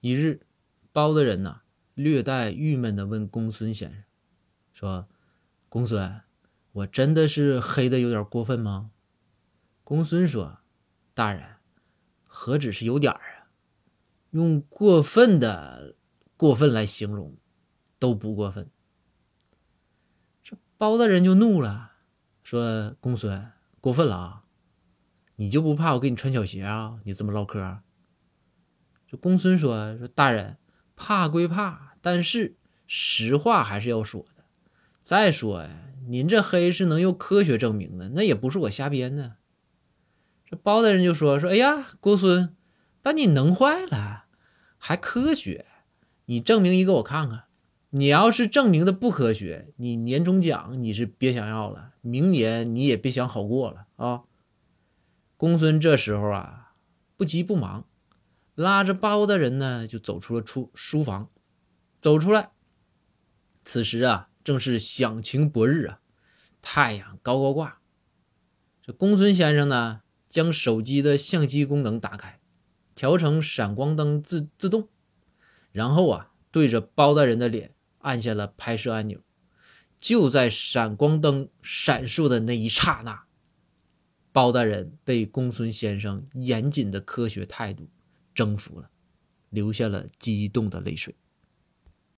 一日，包大人呐，略带郁闷的问公孙先生：“说，公孙，我真的是黑的有点过分吗？”公孙说：“大人，何止是有点儿啊，用过分的过分来形容，都不过分。”这包大人就怒了，说：“公孙，过分了啊！你就不怕我给你穿小鞋啊？你这么唠嗑。”这公孙说：“说大人，怕归怕，但是实话还是要说的。再说呀，您这黑是能用科学证明的，那也不是我瞎编的。”这包大人就说：“说哎呀，公孙，把你能坏了，还科学？你证明一个我看看。你要是证明的不科学，你年终奖你是别想要了，明年你也别想好过了啊。”公孙这时候啊，不急不忙。拉着包大人呢，就走出了出书房。走出来，此时啊，正是响晴博日啊，太阳高高挂。这公孙先生呢，将手机的相机功能打开，调成闪光灯自自动，然后啊，对着包大人的脸按下了拍摄按钮。就在闪光灯闪烁的那一刹那，包大人被公孙先生严谨的科学态度。征服了，流下了激动的泪水。